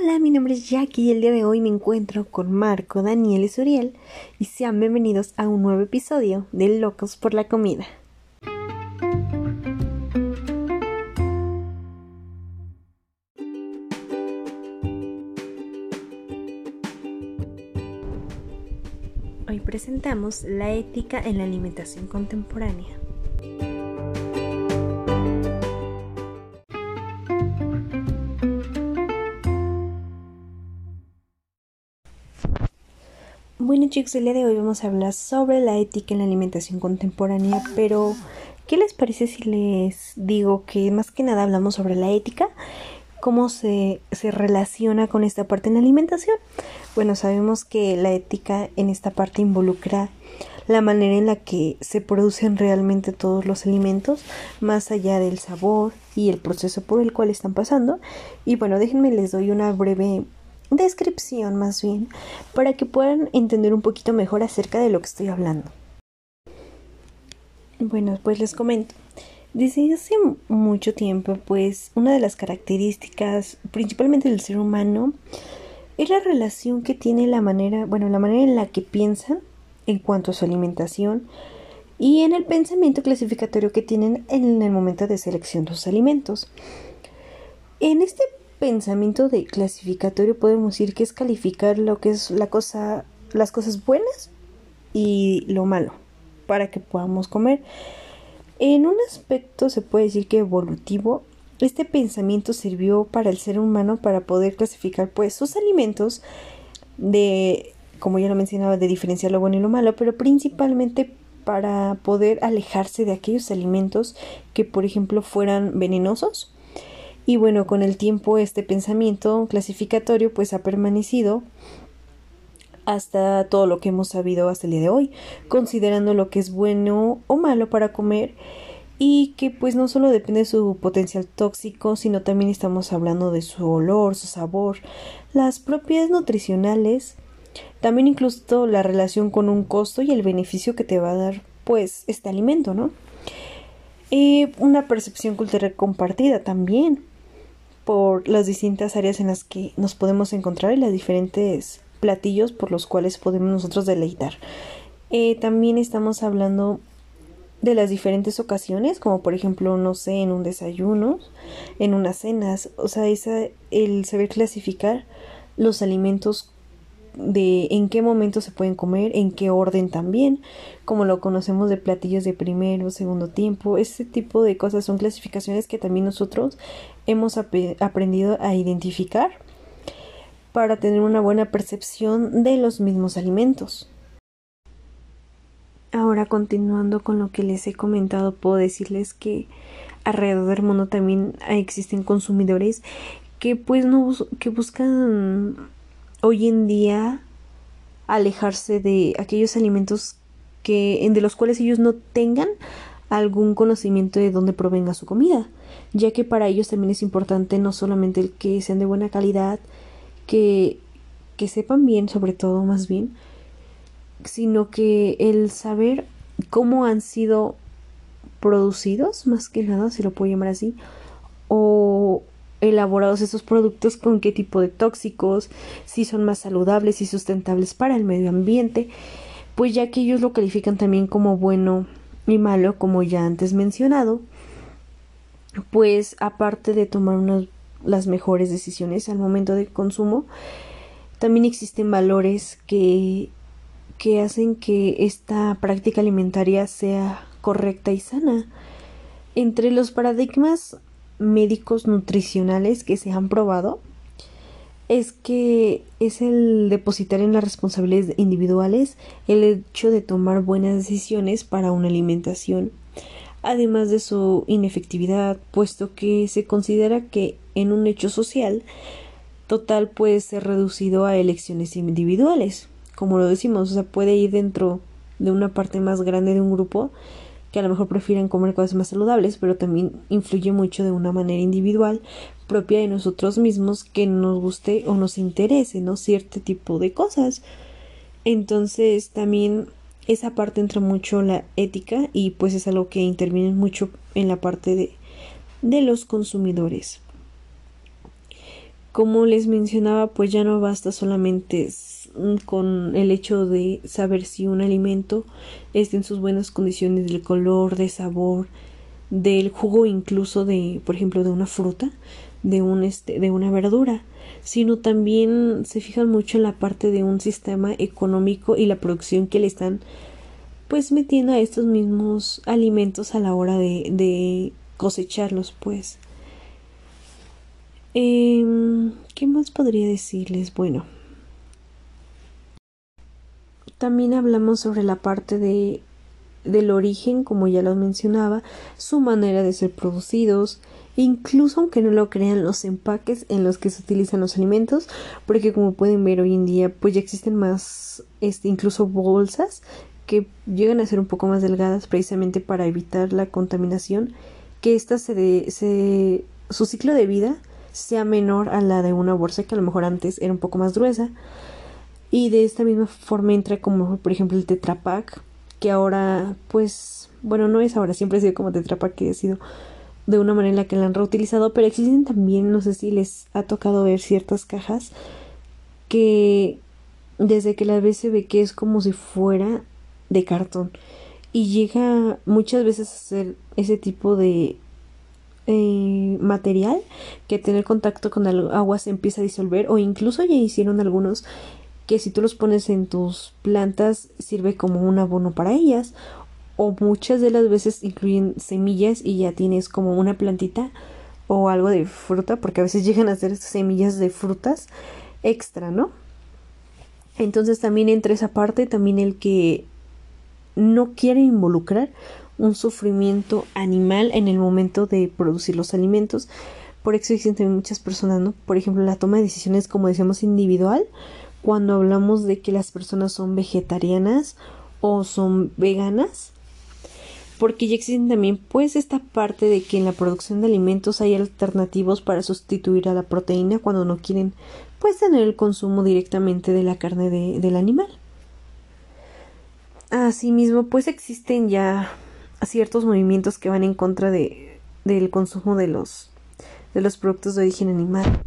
Hola, mi nombre es Jackie y el día de hoy me encuentro con Marco, Daniel y Suriel y sean bienvenidos a un nuevo episodio de Locos por la Comida. Hoy presentamos la ética en la alimentación contemporánea. Bueno chicos, el día de hoy vamos a hablar sobre la ética en la alimentación contemporánea, pero ¿qué les parece si les digo que más que nada hablamos sobre la ética? ¿Cómo se, se relaciona con esta parte en la alimentación? Bueno, sabemos que la ética en esta parte involucra la manera en la que se producen realmente todos los alimentos, más allá del sabor y el proceso por el cual están pasando. Y bueno, déjenme les doy una breve descripción más bien para que puedan entender un poquito mejor acerca de lo que estoy hablando. Bueno, pues les comento. Desde hace mucho tiempo, pues una de las características principalmente del ser humano es la relación que tiene la manera, bueno, la manera en la que piensan en cuanto a su alimentación y en el pensamiento clasificatorio que tienen en el momento de selección de sus alimentos. En este pensamiento de clasificatorio podemos decir que es calificar lo que es la cosa, las cosas buenas y lo malo para que podamos comer. En un aspecto se puede decir que evolutivo, este pensamiento sirvió para el ser humano para poder clasificar pues sus alimentos de, como ya lo mencionaba, de diferenciar lo bueno y lo malo, pero principalmente para poder alejarse de aquellos alimentos que por ejemplo fueran venenosos y bueno, con el tiempo este pensamiento clasificatorio pues ha permanecido hasta todo lo que hemos sabido hasta el día de hoy, considerando lo que es bueno o malo para comer y que pues no solo depende de su potencial tóxico, sino también estamos hablando de su olor, su sabor, las propiedades nutricionales, también incluso la relación con un costo y el beneficio que te va a dar pues este alimento, ¿no? Y una percepción cultural compartida también, por las distintas áreas en las que nos podemos encontrar y los diferentes platillos por los cuales podemos nosotros deleitar. Eh, también estamos hablando de las diferentes ocasiones, como por ejemplo, no sé, en un desayuno, en unas cenas, o sea, esa, el saber clasificar los alimentos de en qué momento se pueden comer, en qué orden también, como lo conocemos de platillos de primero, segundo tiempo, ese tipo de cosas son clasificaciones que también nosotros hemos aprendido a identificar para tener una buena percepción de los mismos alimentos. Ahora continuando con lo que les he comentado, puedo decirles que alrededor del mundo también existen consumidores que pues no que buscan hoy en día alejarse de aquellos alimentos que de los cuales ellos no tengan algún conocimiento de dónde provenga su comida, ya que para ellos también es importante no solamente el que sean de buena calidad, que, que sepan bien, sobre todo más bien, sino que el saber cómo han sido producidos, más que nada, si lo puedo llamar así, o elaborados estos productos con qué tipo de tóxicos, si son más saludables y sustentables para el medio ambiente, pues ya que ellos lo califican también como bueno y malo, como ya antes mencionado, pues aparte de tomar las mejores decisiones al momento del consumo, también existen valores que, que hacen que esta práctica alimentaria sea correcta y sana. Entre los paradigmas médicos nutricionales que se han probado es que es el depositar en las responsabilidades individuales el hecho de tomar buenas decisiones para una alimentación, además de su inefectividad, puesto que se considera que en un hecho social total puede ser reducido a elecciones individuales, como lo decimos, o sea, puede ir dentro de una parte más grande de un grupo que a lo mejor prefieren comer cosas más saludables, pero también influye mucho de una manera individual propia de nosotros mismos que nos guste o nos interese, ¿no? Cierto tipo de cosas. Entonces también esa parte entra mucho la ética y pues es algo que interviene mucho en la parte de, de los consumidores. Como les mencionaba, pues ya no basta solamente con el hecho de saber si un alimento está en sus buenas condiciones del color, de sabor, del jugo incluso de, por ejemplo, de una fruta, de un este, de una verdura, sino también se fijan mucho en la parte de un sistema económico y la producción que le están pues metiendo a estos mismos alimentos a la hora de, de cosecharlos pues eh, ¿qué más podría decirles? bueno también hablamos sobre la parte de del origen, como ya lo mencionaba, su manera de ser producidos, incluso aunque no lo crean los empaques en los que se utilizan los alimentos, porque como pueden ver hoy en día, pues ya existen más, este, incluso bolsas que llegan a ser un poco más delgadas precisamente para evitar la contaminación, que esta se, se su ciclo de vida sea menor a la de una bolsa que a lo mejor antes era un poco más gruesa. Y de esta misma forma entra como por ejemplo el Tetra Pak, que ahora pues bueno no es ahora siempre ha sido como Tetra Pak que ha sido de una manera en la que la han reutilizado pero existen también no sé si les ha tocado ver ciertas cajas que desde que la ves se ve que es como si fuera de cartón y llega muchas veces a ser ese tipo de eh, material que tener contacto con el agua se empieza a disolver o incluso ya hicieron algunos que si tú los pones en tus plantas sirve como un abono para ellas o muchas de las veces incluyen semillas y ya tienes como una plantita o algo de fruta porque a veces llegan a ser semillas de frutas extra, ¿no? Entonces también entre esa parte también el que no quiere involucrar un sufrimiento animal en el momento de producir los alimentos. Por eso existen muchas personas, ¿no? Por ejemplo, la toma de decisiones, como decíamos, individual, cuando hablamos de que las personas son vegetarianas o son veganas porque ya existen también pues esta parte de que en la producción de alimentos hay alternativos para sustituir a la proteína cuando no quieren pues tener el consumo directamente de la carne del animal. Asimismo pues existen ya ciertos movimientos que van en contra de, del consumo de los de los productos de origen animal.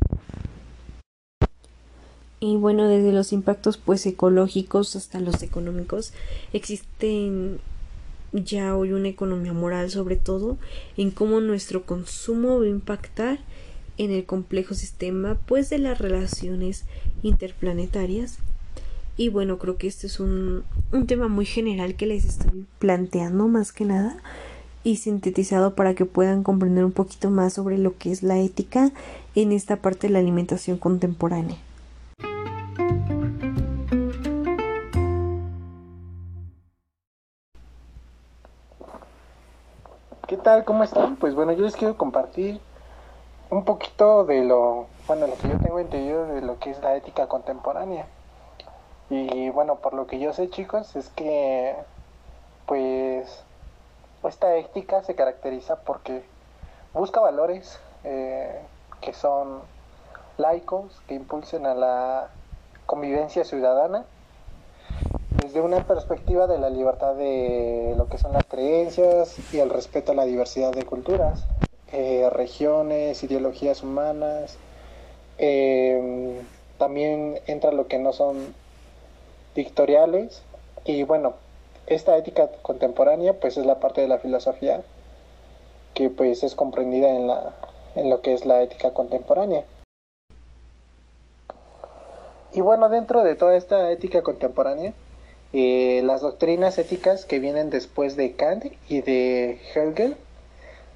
Y bueno, desde los impactos pues ecológicos hasta los económicos, existen ya hoy una economía moral sobre todo en cómo nuestro consumo va a impactar en el complejo sistema pues de las relaciones interplanetarias. Y bueno, creo que este es un, un tema muy general que les estoy planteando más que nada y sintetizado para que puedan comprender un poquito más sobre lo que es la ética en esta parte de la alimentación contemporánea. Tal? ¿Cómo están? Pues bueno, yo les quiero compartir un poquito de lo, bueno, lo que yo tengo entendido de lo que es la ética contemporánea. Y bueno, por lo que yo sé, chicos, es que pues esta ética se caracteriza porque busca valores eh, que son laicos, que impulsen a la convivencia ciudadana desde una perspectiva de la libertad de lo que son las creencias y el respeto a la diversidad de culturas, eh, regiones, ideologías humanas. Em, también entra lo que no son dictoriales y bueno, esta ética contemporánea pues es la parte de la filosofía que pues es comprendida en, la, en lo que es la ética contemporánea. Y bueno, dentro de toda esta ética contemporánea, eh, las doctrinas éticas que vienen después de Kant y de Hegel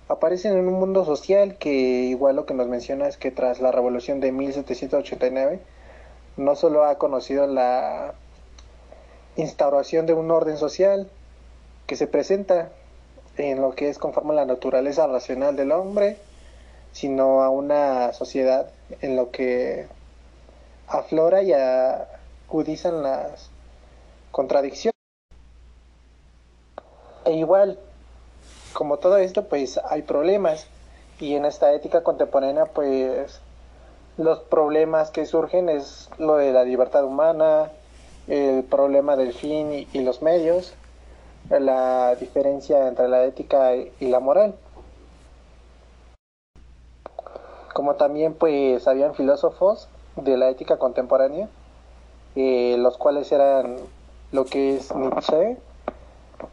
aparecen en un mundo social que igual lo que nos menciona es que tras la revolución de 1789 no solo ha conocido la instauración de un orden social que se presenta en lo que es conforme a la naturaleza racional del hombre, sino a una sociedad en lo que aflora y agudizan las contradicción. E igual, como todo esto, pues hay problemas. Y en esta ética contemporánea, pues los problemas que surgen es lo de la libertad humana, el problema del fin y, los medios, la diferencia entre la ética y la moral. como también pues habían filósofos de la ética contemporánea, eh, los cuales eran lo que es Nietzsche,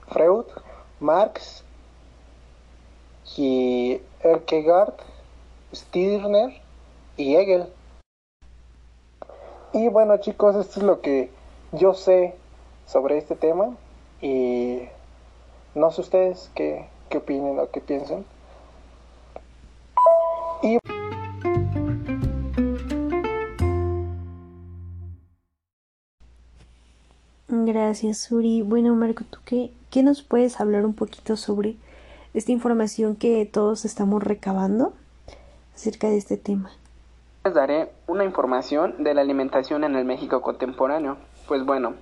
Freud, Marx y Kierkegaard, Stirner y Hegel. Y bueno chicos, esto es lo que yo sé sobre este tema y no sé ustedes qué, qué opinen o qué piensan. Y... Gracias, Suri. Bueno, Marco, ¿tú qué, qué nos puedes hablar un poquito sobre esta información que todos estamos recabando acerca de este tema? Les daré una información de la alimentación en el México contemporáneo. Pues bueno,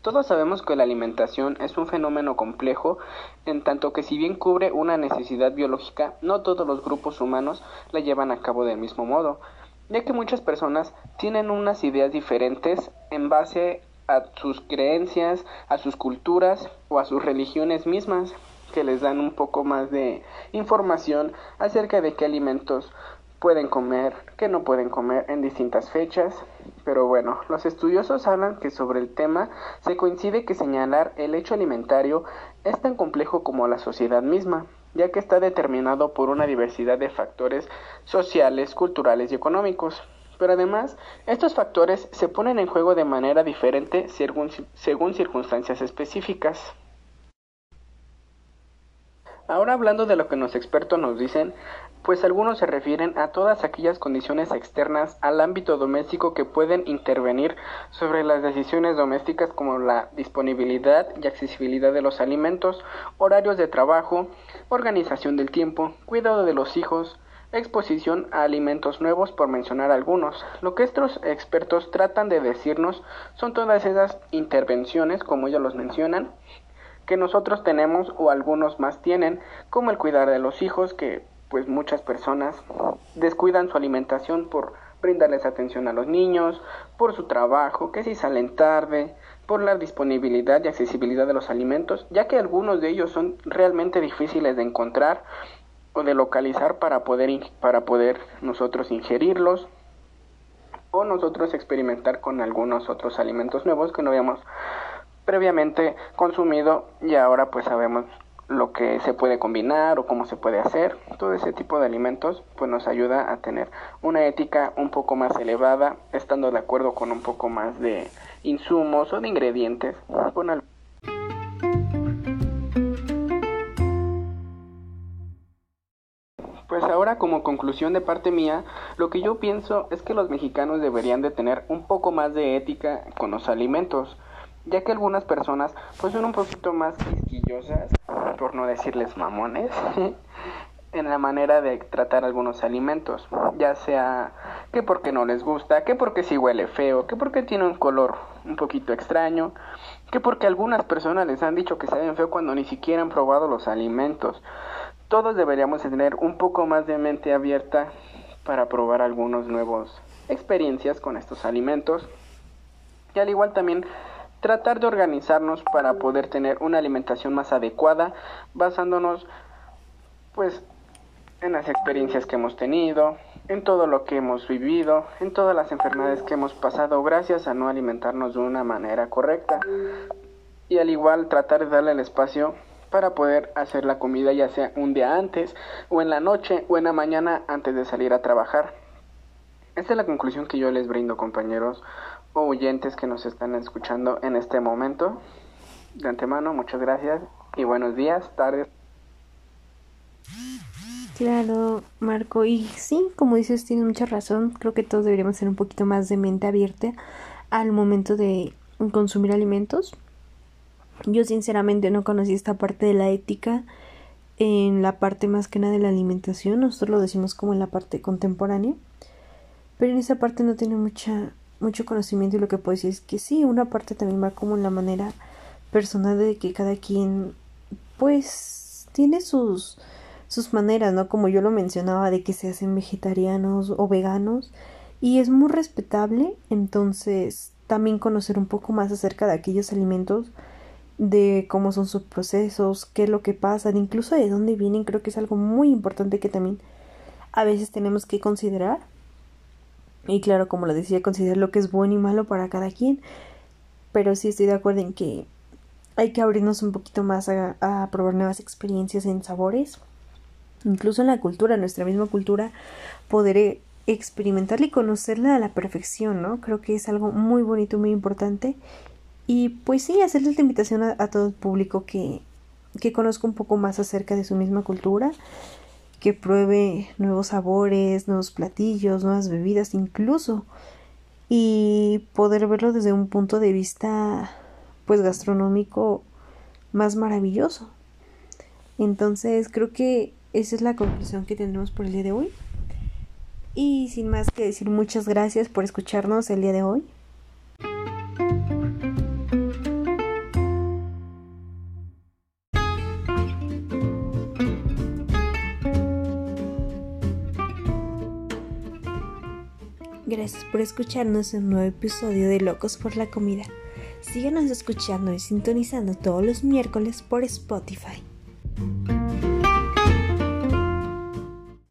todos sabemos que la alimentación es un fenómeno complejo, en tanto que si bien cubre una necesidad biológica, no todos los grupos humanos la llevan a cabo del mismo modo, ya que muchas personas tienen unas ideas diferentes en base a sus creencias, a sus culturas o a sus religiones mismas, que les dan un poco más de información acerca de qué alimentos pueden comer, que no pueden comer en distintas fechas. Pero bueno, los estudiosos hablan que sobre el tema se coincide que señalar el hecho alimentario es tan complejo como la sociedad misma, ya que está determinado por una diversidad de factores sociales, culturales y económicos. Pero además, estos factores se ponen en juego de manera diferente según, según circunstancias específicas. Ahora hablando de lo que los expertos nos dicen, pues algunos se refieren a todas aquellas condiciones externas al ámbito doméstico que pueden intervenir sobre las decisiones domésticas como la disponibilidad y accesibilidad de los alimentos, horarios de trabajo, organización del tiempo, cuidado de los hijos, exposición a alimentos nuevos por mencionar algunos. Lo que estos expertos tratan de decirnos son todas esas intervenciones, como ellos los mencionan, que nosotros tenemos o algunos más tienen, como el cuidar de los hijos, que pues muchas personas descuidan su alimentación por brindarles atención a los niños, por su trabajo, que si salen tarde, por la disponibilidad y accesibilidad de los alimentos, ya que algunos de ellos son realmente difíciles de encontrar o de localizar para poder, para poder nosotros ingerirlos o nosotros experimentar con algunos otros alimentos nuevos que no habíamos previamente consumido y ahora pues sabemos lo que se puede combinar o cómo se puede hacer. Todo ese tipo de alimentos pues nos ayuda a tener una ética un poco más elevada, estando de acuerdo con un poco más de insumos o de ingredientes. Pues ahora como conclusión de parte mía, lo que yo pienso es que los mexicanos deberían de tener un poco más de ética con los alimentos ya que algunas personas pues son un poquito más quisquillosas, por no decirles mamones, en la manera de tratar algunos alimentos, ya sea que porque no les gusta, que porque si huele feo, que porque tiene un color un poquito extraño, que porque algunas personas les han dicho que saben feo cuando ni siquiera han probado los alimentos. Todos deberíamos tener un poco más de mente abierta para probar algunos nuevos experiencias con estos alimentos. Y al igual también tratar de organizarnos para poder tener una alimentación más adecuada, basándonos pues en las experiencias que hemos tenido, en todo lo que hemos vivido, en todas las enfermedades que hemos pasado gracias a no alimentarnos de una manera correcta. Y al igual tratar de darle el espacio para poder hacer la comida ya sea un día antes o en la noche o en la mañana antes de salir a trabajar. Esta es la conclusión que yo les brindo compañeros oyentes que nos están escuchando en este momento. De antemano, muchas gracias y buenos días, tardes. Claro, Marco, y sí, como dices, tienes mucha razón. Creo que todos deberíamos ser un poquito más de mente abierta al momento de consumir alimentos. Yo sinceramente no conocí esta parte de la ética en la parte más que nada de la alimentación. Nosotros lo decimos como en la parte contemporánea. Pero en esa parte no tiene mucha mucho conocimiento y lo que puedo decir es que sí, una parte también va como en la manera personal de que cada quien pues tiene sus sus maneras, ¿no? Como yo lo mencionaba de que se hacen vegetarianos o veganos y es muy respetable, entonces también conocer un poco más acerca de aquellos alimentos de cómo son sus procesos, qué es lo que pasa, incluso de dónde vienen, creo que es algo muy importante que también a veces tenemos que considerar. Y claro, como lo decía, considerar lo que es bueno y malo para cada quien. Pero sí estoy de acuerdo en que hay que abrirnos un poquito más a, probar nuevas experiencias en sabores. Incluso en la cultura, nuestra misma cultura, poder experimentarla y conocerla a la perfección, ¿no? Creo que es algo muy bonito, muy importante. Y pues sí, hacerle esta invitación a, todo el público que, que conozca un poco más acerca de su misma cultura, que pruebe nuevos sabores, nuevos platillos, nuevas bebidas incluso, y poder verlo desde un punto de vista pues gastronómico más maravilloso. Entonces creo que esa es la conclusión que tenemos por el día de hoy. Y sin más que decir, muchas gracias por escucharnos el día de hoy. Gracias por escucharnos en un nuevo episodio de Locos por la Comida. Síganos escuchando y sintonizando todos los miércoles por Spotify.